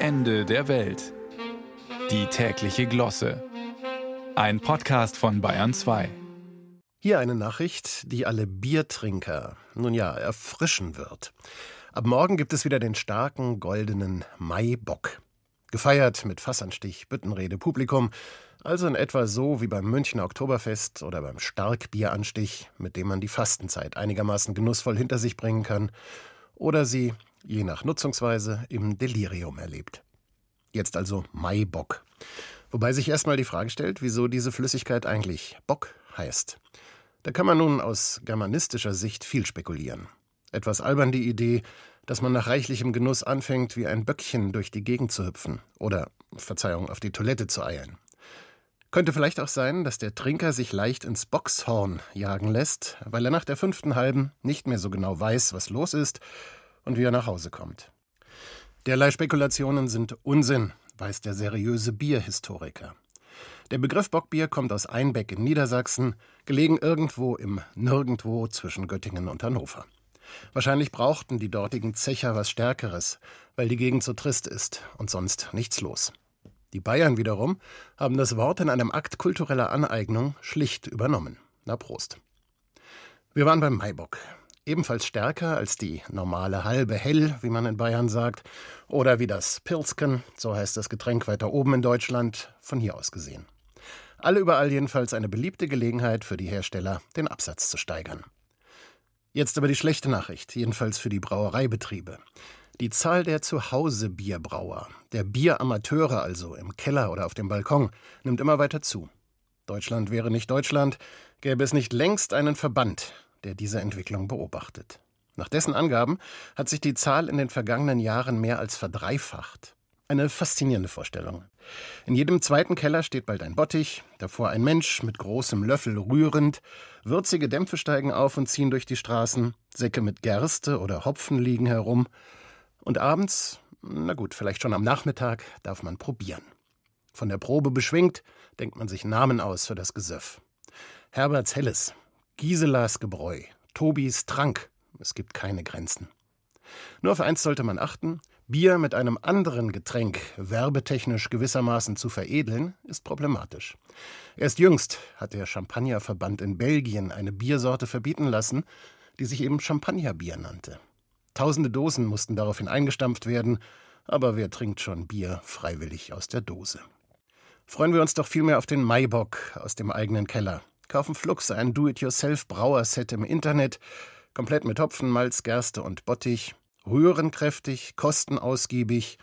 Ende der Welt. Die tägliche Glosse. Ein Podcast von Bayern 2. Hier eine Nachricht, die alle Biertrinker, nun ja, erfrischen wird. Ab morgen gibt es wieder den starken goldenen Maibock. Gefeiert mit Fassanstich, Büttenrede, Publikum, also in etwa so wie beim Münchner Oktoberfest oder beim Starkbieranstich, mit dem man die Fastenzeit einigermaßen genussvoll hinter sich bringen kann oder sie, je nach Nutzungsweise, im Delirium erlebt. Jetzt also Maibock. Wobei sich erstmal die Frage stellt, wieso diese Flüssigkeit eigentlich Bock heißt. Da kann man nun aus germanistischer Sicht viel spekulieren. Etwas albern die Idee, dass man nach reichlichem Genuss anfängt, wie ein Böckchen durch die Gegend zu hüpfen oder, Verzeihung, auf die Toilette zu eilen. Könnte vielleicht auch sein, dass der Trinker sich leicht ins Boxhorn jagen lässt, weil er nach der fünften halben nicht mehr so genau weiß, was los ist und wie er nach Hause kommt. Derlei Spekulationen sind Unsinn, weiß der seriöse Bierhistoriker. Der Begriff Bockbier kommt aus Einbeck in Niedersachsen, gelegen irgendwo im Nirgendwo zwischen Göttingen und Hannover. Wahrscheinlich brauchten die dortigen Zecher was Stärkeres, weil die Gegend so trist ist und sonst nichts los. Die Bayern wiederum haben das Wort in einem Akt kultureller Aneignung schlicht übernommen. Na Prost. Wir waren beim Maibock. Ebenfalls stärker als die normale halbe Hell, wie man in Bayern sagt, oder wie das Pilzken, so heißt das Getränk weiter oben in Deutschland, von hier aus gesehen. Alle überall jedenfalls eine beliebte Gelegenheit für die Hersteller, den Absatz zu steigern. Jetzt aber die schlechte Nachricht, jedenfalls für die Brauereibetriebe. Die Zahl der Zuhause-Bierbrauer, der Bieramateure also im Keller oder auf dem Balkon, nimmt immer weiter zu. Deutschland wäre nicht Deutschland, gäbe es nicht längst einen Verband, der diese Entwicklung beobachtet. Nach dessen Angaben hat sich die Zahl in den vergangenen Jahren mehr als verdreifacht. Eine faszinierende Vorstellung. In jedem zweiten Keller steht bald ein Bottich, davor ein Mensch mit großem Löffel rührend, würzige Dämpfe steigen auf und ziehen durch die Straßen, Säcke mit Gerste oder Hopfen liegen herum, und abends, na gut, vielleicht schon am Nachmittag, darf man probieren. Von der Probe beschwingt, denkt man sich Namen aus für das Gesöff. Herberts Helles, Giselas Gebräu, Tobis Trank, es gibt keine Grenzen. Nur auf eins sollte man achten, Bier mit einem anderen Getränk werbetechnisch gewissermaßen zu veredeln, ist problematisch. Erst jüngst hat der Champagnerverband in Belgien eine Biersorte verbieten lassen, die sich eben Champagnerbier nannte. Tausende Dosen mussten daraufhin eingestampft werden, aber wer trinkt schon Bier freiwillig aus der Dose? Freuen wir uns doch vielmehr auf den Maibock aus dem eigenen Keller. Kaufen Flux ein Do-it-yourself-Brauerset im Internet, komplett mit Hopfen, Malz, Gerste und Bottich, rührenkräftig, kostenausgiebig,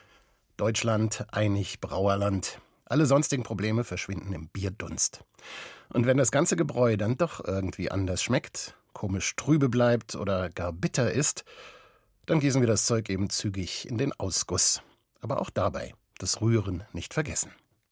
Deutschland einig Brauerland. Alle sonstigen Probleme verschwinden im Bierdunst. Und wenn das ganze Gebräu dann doch irgendwie anders schmeckt, komisch trübe bleibt oder gar bitter ist, dann gießen wir das Zeug eben zügig in den Ausguss. Aber auch dabei das Rühren nicht vergessen.